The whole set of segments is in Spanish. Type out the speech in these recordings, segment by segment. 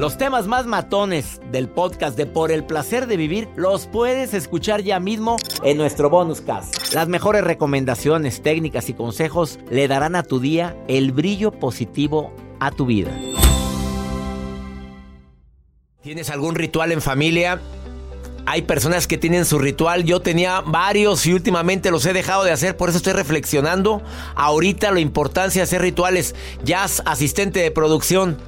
Los temas más matones del podcast de Por el placer de vivir los puedes escuchar ya mismo en nuestro bonus cast. Las mejores recomendaciones, técnicas y consejos le darán a tu día el brillo positivo a tu vida. ¿Tienes algún ritual en familia? Hay personas que tienen su ritual, yo tenía varios y últimamente los he dejado de hacer, por eso estoy reflexionando ahorita la importancia de hacer rituales. Jazz, asistente de producción.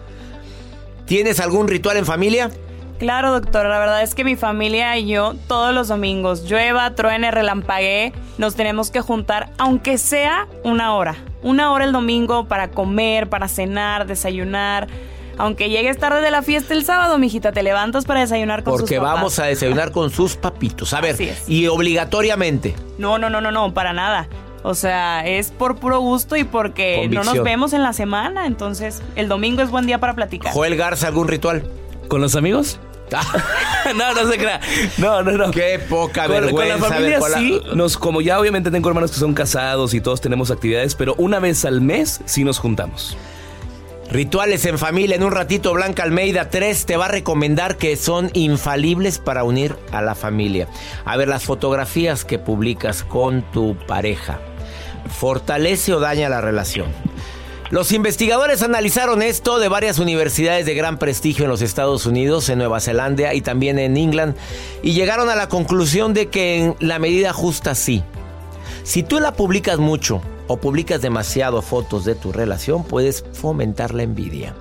¿Tienes algún ritual en familia? Claro, doctor. La verdad es que mi familia y yo todos los domingos, llueva, truene, relampaguee, nos tenemos que juntar, aunque sea una hora. Una hora el domingo para comer, para cenar, desayunar. Aunque llegues tarde de la fiesta el sábado, mijita, te levantas para desayunar con Porque sus papás. vamos a desayunar con sus papitos. A ver, y obligatoriamente. No, no, no, no, no, para nada. O sea, es por puro gusto y porque no nos vemos en la semana. Entonces, el domingo es buen día para platicar. Joel Garza, ¿algún ritual? ¿Con los amigos? no, no se crea. No, no, no. Qué poca Con, con vergüenza. la familia con la- sí, nos, como ya obviamente tengo hermanos que son casados y todos tenemos actividades, pero una vez al mes sí nos juntamos. Rituales en familia. En un ratito, Blanca Almeida 3 te va a recomendar que son infalibles para unir a la familia. A ver, las fotografías que publicas con tu pareja. ¿Fortalece o daña la relación? Los investigadores analizaron esto de varias universidades de gran prestigio en los Estados Unidos, en Nueva Zelanda y también en England, y llegaron a la conclusión de que en la medida justa sí. Si tú la publicas mucho o publicas demasiado fotos de tu relación, puedes fomentar la envidia.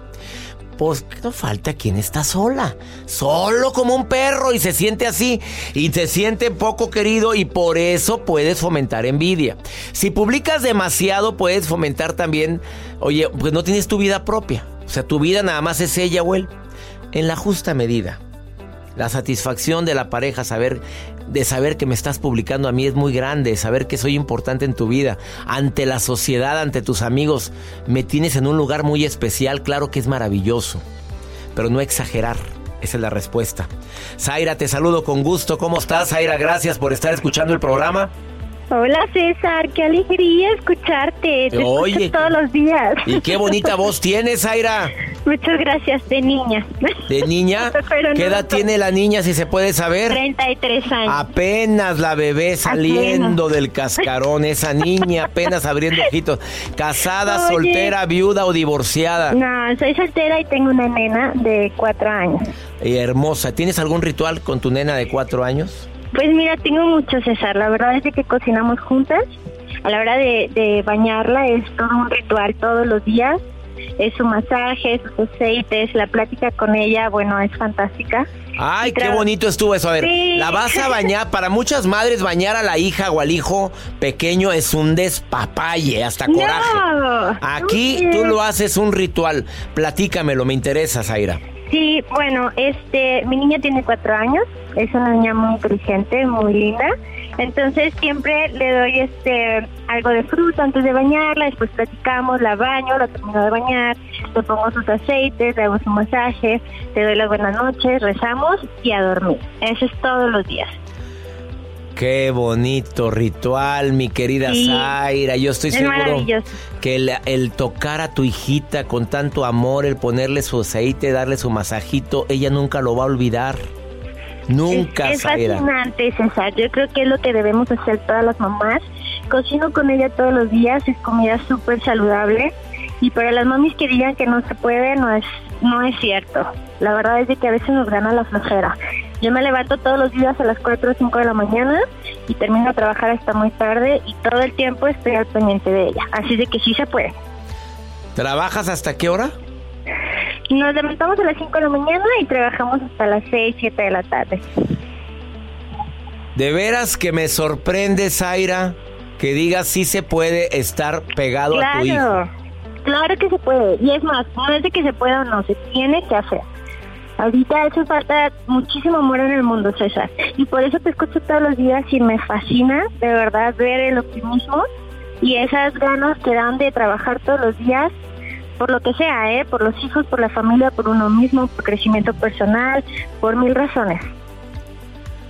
Pues no falta quien está sola, solo como un perro y se siente así y se siente poco querido y por eso puedes fomentar envidia. Si publicas demasiado puedes fomentar también, oye, pues no tienes tu vida propia, o sea, tu vida nada más es ella o él, en la justa medida. La satisfacción de la pareja, saber de saber que me estás publicando a mí es muy grande, saber que soy importante en tu vida, ante la sociedad, ante tus amigos, me tienes en un lugar muy especial, claro que es maravilloso, pero no exagerar. Esa es la respuesta. Zaira, te saludo con gusto. ¿Cómo estás, Zaira? Gracias por estar escuchando el programa. Hola César, qué alegría escucharte. Te Oye, escucho todos los días. Y qué bonita voz tienes, Zaira. Muchas gracias, de niña. ¿De niña? Pero ¿Qué no, edad tiene la niña, si se puede saber? 33 años. Apenas la bebé saliendo del cascarón, esa niña apenas abriendo ojitos. Casada, Oye. soltera, viuda o divorciada. No, soy soltera y tengo una nena de cuatro años. Y hermosa. ¿Tienes algún ritual con tu nena de cuatro años? Pues mira, tengo mucho, César. La verdad es de que cocinamos juntas. A la hora de, de bañarla es todo un ritual todos los días. Es su masaje, sus aceites, la plática con ella, bueno, es fantástica. Ay, qué bonito estuvo eso. A ver, Sí. la vas a bañar. Para muchas madres, bañar a la hija o al hijo pequeño es un despapalle, hasta coraje. No, Aquí tú lo haces un ritual. Platícamelo, me interesa, Zaira. Sí, bueno, este, mi niña tiene cuatro años, es una niña muy inteligente, muy linda. Entonces siempre le doy este algo de fruta antes de bañarla, después platicamos, la baño, la termino de bañar, le pongo sus aceites, le hago su masaje, le doy las buenas noches, rezamos y a dormir. Eso es todos los días. Qué bonito ritual, mi querida Sí. Zaira. Yo estoy Es seguro que el, el tocar a tu hijita con tanto amor, el ponerle su aceite, darle su masajito, ella nunca lo va a olvidar. Nunca, es, es fascinante, César. Yo creo que es lo que debemos hacer todas las mamás. Cocino con ella todos los días, es comida súper saludable. Y para las mamis que digan que no se puede, no es, no es cierto. La verdad es de que a veces nos gana la flojera. Yo me levanto todos los días a las 4 o 5 de la mañana y termino a trabajar hasta muy tarde y todo el tiempo estoy al pendiente de ella. Así de que sí se puede. ¿Trabajas hasta qué hora? Nos levantamos a las 5 de la mañana y trabajamos hasta las 6, 7 de la tarde. De veras que me sorprende, Zaira, que digas si se puede estar pegado a tu hijo. Claro que se puede. Y es más, no es de que se pueda o no, se tiene que hacer. Ahorita hace falta muchísimo amor en el mundo, César. Y por eso te escucho todos los días y me fascina, de verdad, ver el optimismo y esas ganas que dan de trabajar todos los días por lo que sea, ¿eh? Por los hijos, por la familia, por uno mismo, por crecimiento personal, por mil razones.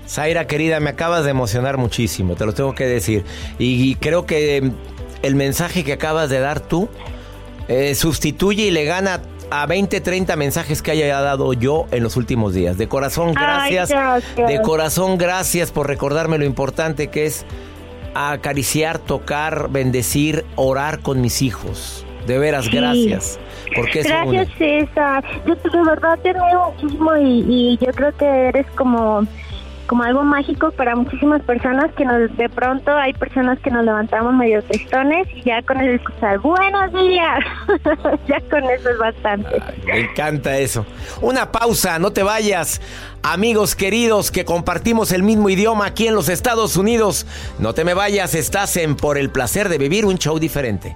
Zaira, querida, me acabas de emocionar muchísimo, te lo tengo que decir. Y, creo que el mensaje que acabas de dar tú eh, sustituye y le gana a 20, 30 mensajes que haya dado yo en los últimos días. De corazón, gracias. De corazón, gracias por recordarme lo importante que es acariciar, tocar, bendecir, orar con mis hijos. De veras, gracias. Porque gracias, César. Yo de verdad te veo muchísimo y, y yo creo que eres como como algo mágico para muchísimas personas que nos de pronto hay personas que nos levantamos medio tristones y ya con el escuchar buenos días ya con eso es bastante. Me encanta eso. Una pausa no te vayas. Amigos queridos que compartimos el mismo idioma aquí en los Estados Unidos no te me vayas estás en por el placer de vivir un show diferente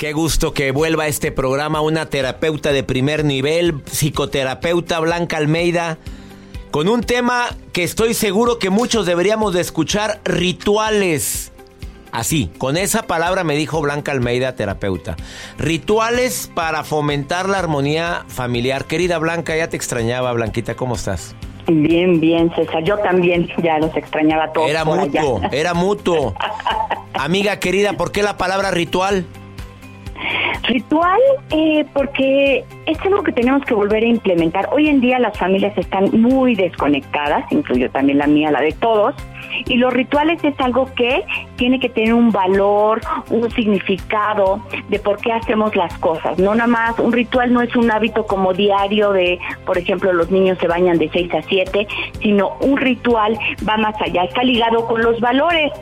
Qué gusto que vuelva a este programa una terapeuta de primer nivel, psicoterapeuta Blanca Almeida, con un tema que estoy seguro que muchos deberíamos de escuchar, rituales. Así, con esa palabra me dijo Blanca Almeida, terapeuta. Rituales para fomentar la armonía familiar. Querida Blanca, ya te extrañaba, Blanquita, ¿cómo estás? Bien, bien, César. Yo también ya los extrañaba todos. Era mutuo, era mutuo. Amiga querida, ¿por qué la palabra ritual? Ritual, eh, porque es algo que tenemos que volver a implementar. Hoy en día las familias están muy desconectadas, incluyo también la mía, la de todos, y los rituales es algo que tiene que tener un valor, un significado de por qué hacemos las cosas. No nada más, un ritual no es un hábito como diario de, por ejemplo, los niños se bañan de 6 a 7, sino un ritual va más allá, está ligado con los valores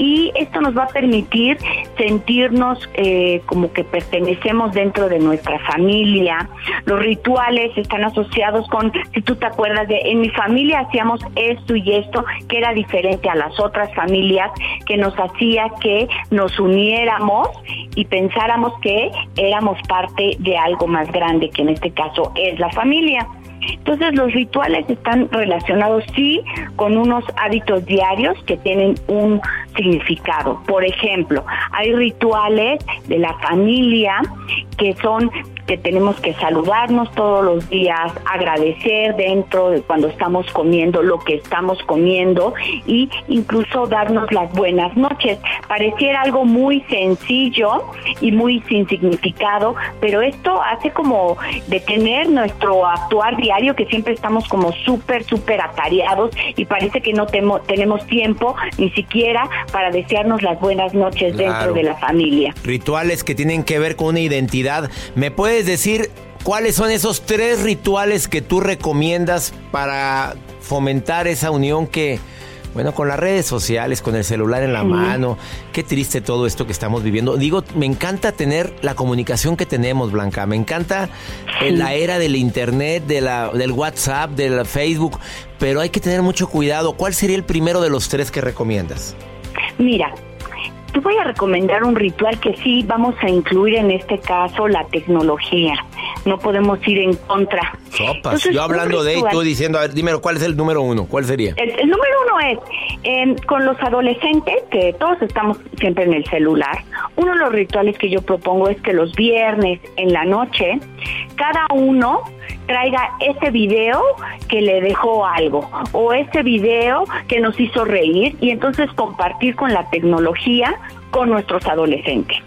y esto nos va a permitir sentirnos eh, como que pertenecemos dentro de nuestra familia. Los rituales están asociados con, si tú te acuerdas de, en mi familia hacíamos esto y esto, que era diferente a las otras familias, que nos hacía que nos uniéramos y pensáramos que éramos parte de algo más grande, que en este caso es la familia. Entonces los rituales están relacionados sí con unos hábitos diarios que tienen un significado. Por ejemplo, hay rituales de la familia que son que tenemos que saludarnos todos los días, agradecer dentro de cuando estamos comiendo lo que estamos comiendo y incluso darnos las buenas noches. Pareciera algo muy sencillo y muy sin significado, pero esto hace como detener nuestro actuar diario que siempre estamos como súper, súper atareados y parece que no tenemos tiempo ni siquiera para desearnos las buenas noches dentro de la familia. Rituales que tienen que ver con una identidad. ¿Me puedes decir cuáles son esos tres rituales que tú recomiendas para fomentar esa unión que, bueno, con las redes sociales, con el celular en la mano, qué triste todo esto que estamos viviendo. Digo, me encanta tener la comunicación que tenemos, Blanca. Me encanta la era del internet, de la, del WhatsApp, del Facebook, pero hay que tener mucho cuidado. ¿Cuál sería el primero de los tres que recomiendas? Mira, te voy a recomendar un ritual que sí vamos a incluir en este caso la tecnología. No podemos ir en contra. Sopas. Yo hablando de y tú diciendo, a ver, dime, ¿cuál es el número uno? ¿Cuál sería? El, número uno es Con los adolescentes, que todos estamos siempre en el celular, uno de los rituales que yo propongo es que los viernes en la noche, cada uno traiga ese video que le dejó algo o ese video que nos hizo reír y entonces compartir con la tecnología con nuestros adolescentes.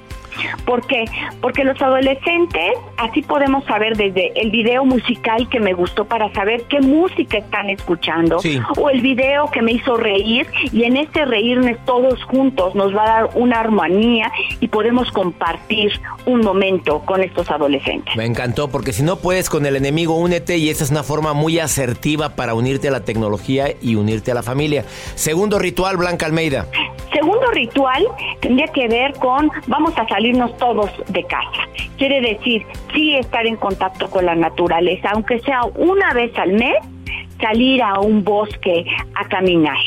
¿Por qué? Porque los adolescentes, así podemos saber desde el video musical que me gustó para saber qué música están escuchando, o el video que me hizo reír, y en ese reírnos todos juntos nos va a dar una armonía y podemos compartir un momento con estos adolescentes. Me encantó, porque si no puedes con el enemigo, únete, y esa es una forma muy asertiva para unirte a la tecnología y unirte a la familia. Segundo ritual, Blanca Almeida. Segundo ritual tendría que ver con vamos a salirnos todos de casa. Quiere decir, sí estar en contacto con la naturaleza, aunque sea una vez al mes, salir a un bosque a caminar.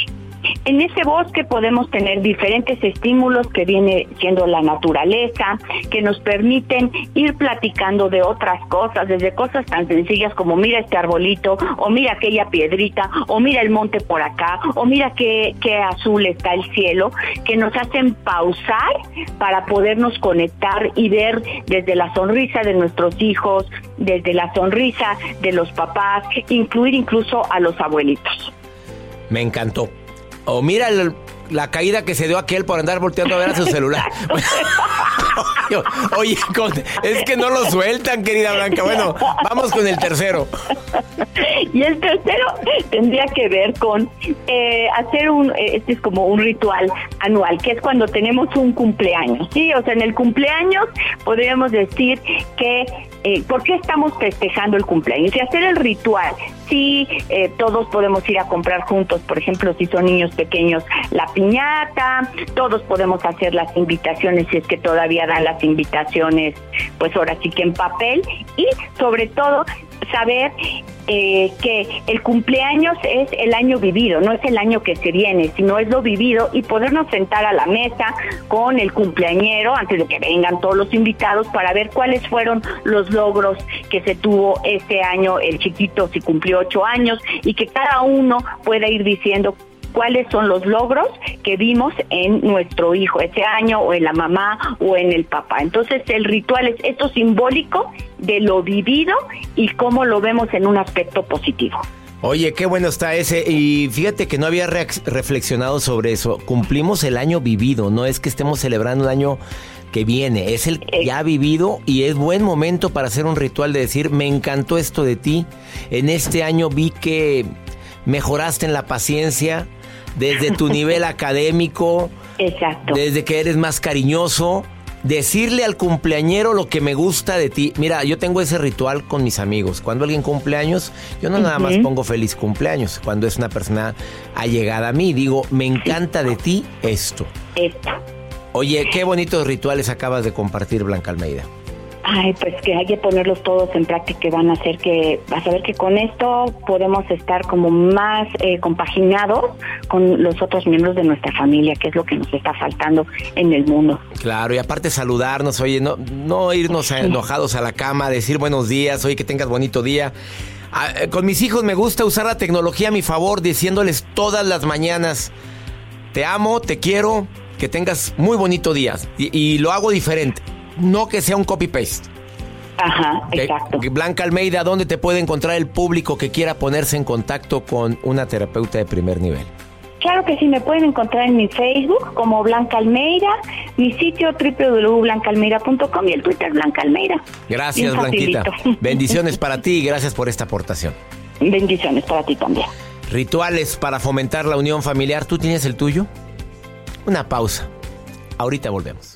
En ese bosque podemos tener diferentes estímulos que viene siendo la naturaleza, que nos permiten ir platicando de otras cosas, desde cosas tan sencillas como mira este arbolito, o mira aquella piedrita, o mira el monte por acá, o mira qué, qué azul está el cielo, que nos hacen pausar para podernos conectar y ver desde la sonrisa de nuestros hijos, desde la sonrisa de los papás, incluir incluso a los abuelitos. Me encantó. O mira la caída que se dio aquel por andar volteando a ver a su celular. Oye, es que no lo sueltan, querida Blanca. Bueno, vamos con el tercero. Y el tercero tendría que ver con eh, hacer un, eh, este es como un ritual anual, que es cuando tenemos un cumpleaños. Sí, o sea, en el cumpleaños podríamos decir que eh, ¿por qué estamos festejando el cumpleaños? Y hacer el ritual. Sí, eh, todos podemos ir a comprar juntos, por ejemplo, si son niños pequeños, la piñata, todos podemos hacer las invitaciones si es que todavía dan las invitaciones, pues ahora sí que en papel. Y sobre todo saber eh, que el cumpleaños es el año vivido, no es el año que se viene, sino es lo vivido y podernos sentar a la mesa con el cumpleañero antes de que vengan todos los invitados para ver cuáles fueron los logros que se tuvo este año el chiquito si cumplió ocho años y que cada uno pueda ir diciendo cuáles son los logros que vimos en nuestro hijo ese año o en la mamá o en el papá. Entonces el ritual es esto simbólico de lo vivido y cómo lo vemos en un aspecto positivo. Oye, qué bueno está ese. Y fíjate que no había reflexionado sobre eso. Cumplimos el año vivido, no es que estemos celebrando el año que viene, es el que ya ha vivido y es buen momento para hacer un ritual de decir, me encantó esto de ti. En este año vi que mejoraste en la paciencia, desde tu nivel académico, Exacto. desde que eres más cariñoso, decirle al cumpleañero lo que me gusta de ti. Mira, yo tengo ese ritual con mis amigos. Cuando alguien cumple años, yo no nada más pongo feliz cumpleaños. Cuando es una persona allegada a mí, digo, me encanta de ti esto. Esto. Oye, qué bonitos rituales acabas de compartir, Blanca Almeida. Ay, pues que hay que ponerlos todos en práctica y van a hacer que, vas a ver que con esto podemos estar como más eh, compaginados con los otros miembros de nuestra familia, que es lo que nos está faltando en el mundo. Claro, y aparte saludarnos, oye, no, no irnos enojados a la cama, decir buenos días, oye, que tengas bonito día. Ah, eh, con mis hijos me gusta usar la tecnología a mi favor, diciéndoles todas las mañanas, te amo, te quiero, que tengas muy bonito día. y lo hago diferente no que sea un copy-paste. Ajá, exacto. Blanca Almeida, ¿dónde te puede encontrar el público que quiera ponerse en contacto con una terapeuta de primer nivel? Claro que sí, me pueden encontrar en mi Facebook como Blanca Almeida, mi sitio www.blancaalmeida.com y el Twitter Blanca Almeida. Gracias, Blanquita. Bendiciones para ti y gracias por esta aportación. Bendiciones para ti también. Rituales para fomentar la unión familiar, ¿tú tienes el tuyo? Una pausa. Ahorita volvemos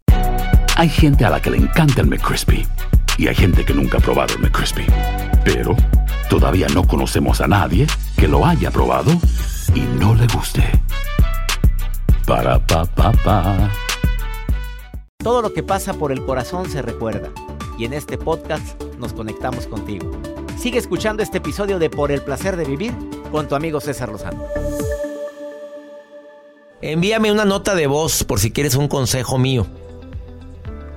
Hay gente a la que le encanta el McCrispy y hay gente que nunca ha probado el McCrispy. Pero todavía no conocemos a nadie que lo haya probado y no le guste. Para pa pa pa. Todo lo que pasa por el corazón se recuerda. Y en este podcast nos conectamos contigo. Sigue escuchando este episodio de Por el placer de vivir con tu amigo César Lozano. Envíame una nota de voz por si quieres un consejo mío.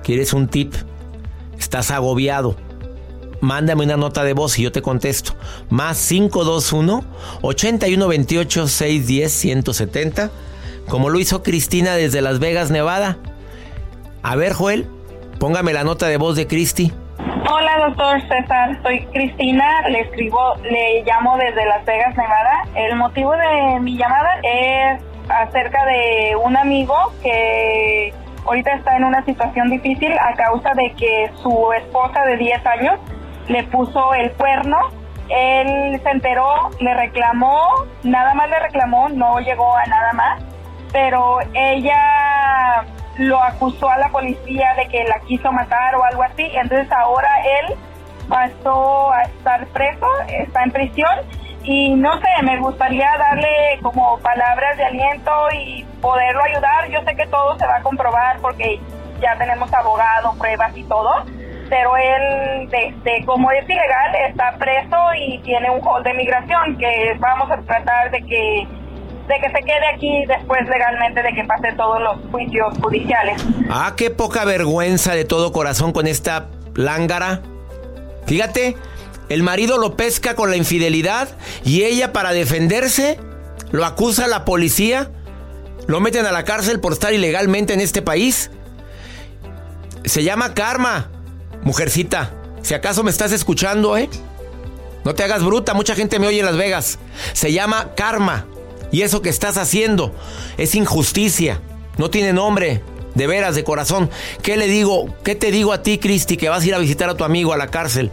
¿Quieres un tip? ¿Estás agobiado? Mándame una nota de voz y yo te contesto. Más 521 8128 610 170. Como lo hizo Cristina desde Las Vegas, Nevada. A ver, Joel, póngame la nota de voz de Cristi. Hola, doctor César. Soy Cristina. Le escribo, le llamo desde Las Vegas, Nevada. El motivo de mi llamada es acerca de un amigo que ahorita está en una situación difícil a causa de que su esposa de 10 años le puso el cuerno. Él se enteró, le reclamó, nada más le reclamó, no llegó a nada más, pero ella lo acusó a la policía de que la quiso matar o algo así, entonces ahora él pasó a estar preso, está en prisión y no sé, me gustaría darle como palabras de aliento y poderlo ayudar. Yo sé que todo se va a comprobar porque ya tenemos abogado, pruebas y todo, pero él, de, como es ilegal, está preso y tiene un hold de migración que vamos a tratar de que de que se quede aquí después legalmente de que pase todos los juicios judiciales. Ah, qué poca vergüenza de todo corazón con esta lángara. Fíjate, el marido lo pesca con la infidelidad y ella para defenderse lo acusa a la policía. Lo meten a la cárcel por estar ilegalmente en este país. Se llama karma. Mujercita, si acaso me estás escuchando, ¿eh? No te hagas bruta, mucha gente me oye en Las Vegas. Se llama karma. Y eso que estás haciendo es injusticia. No tiene nombre. De veras, de corazón. ¿Qué le digo? ¿Qué te digo a ti, Cristi, que vas a ir a visitar a tu amigo a la cárcel?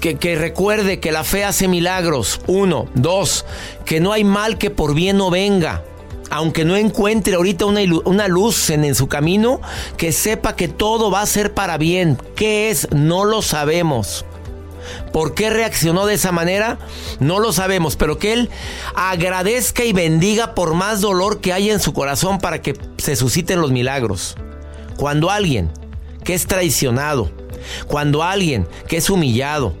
Que, recuerde que la fe hace milagros. Uno. Dos. Que no hay mal que por bien no venga. Aunque no encuentre ahorita una, una luz en, en su camino, que sepa que todo va a ser para bien. ¿Qué es? No lo sabemos. ¿Por qué reaccionó de esa manera? No lo sabemos, pero que Él agradezca y bendiga por más dolor que haya en su corazón para que se susciten los milagros. Cuando alguien que es traicionado, cuando alguien que es humillado,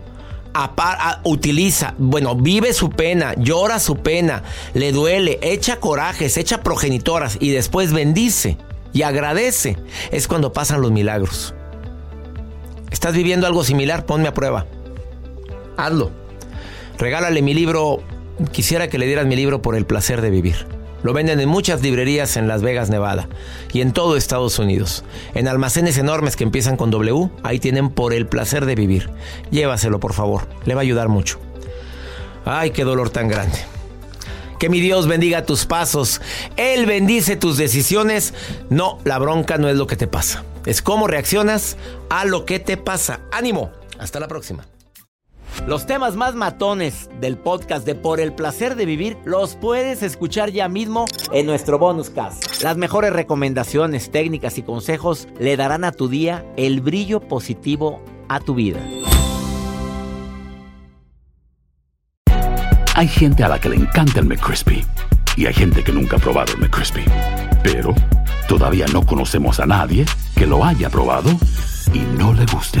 utiliza, bueno, vive su pena, llora su pena, le duele, echa corajes, echa progenitoras y después bendice y agradece, es cuando pasan los milagros. ¿Estás viviendo algo similar? Ponme a prueba hazlo. Regálale mi libro. Quisiera que le dieras mi libro por el placer de vivir. Lo venden en muchas librerías en Las Vegas, Nevada y en todo Estados Unidos. En almacenes enormes que empiezan con W, ahí tienen por el placer de vivir. Llévaselo, por favor. Le va a ayudar mucho. Ay, qué dolor tan grande. Que mi Dios bendiga tus pasos. Él bendice tus decisiones. No, la bronca no es lo que te pasa. Es cómo reaccionas a lo que te pasa. Ánimo. Hasta la próxima. Los temas más matones del podcast de Por el placer de vivir los puedes escuchar ya mismo en nuestro bonus cast. Las mejores recomendaciones, técnicas y consejos le darán a tu día el brillo positivo a tu vida. Hay gente a la que le encanta el McCrispy y hay gente que nunca ha probado el McCrispy. Pero todavía no conocemos a nadie que lo haya probado y no le guste.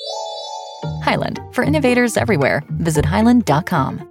Highland, for innovators everywhere. Visit highland.com.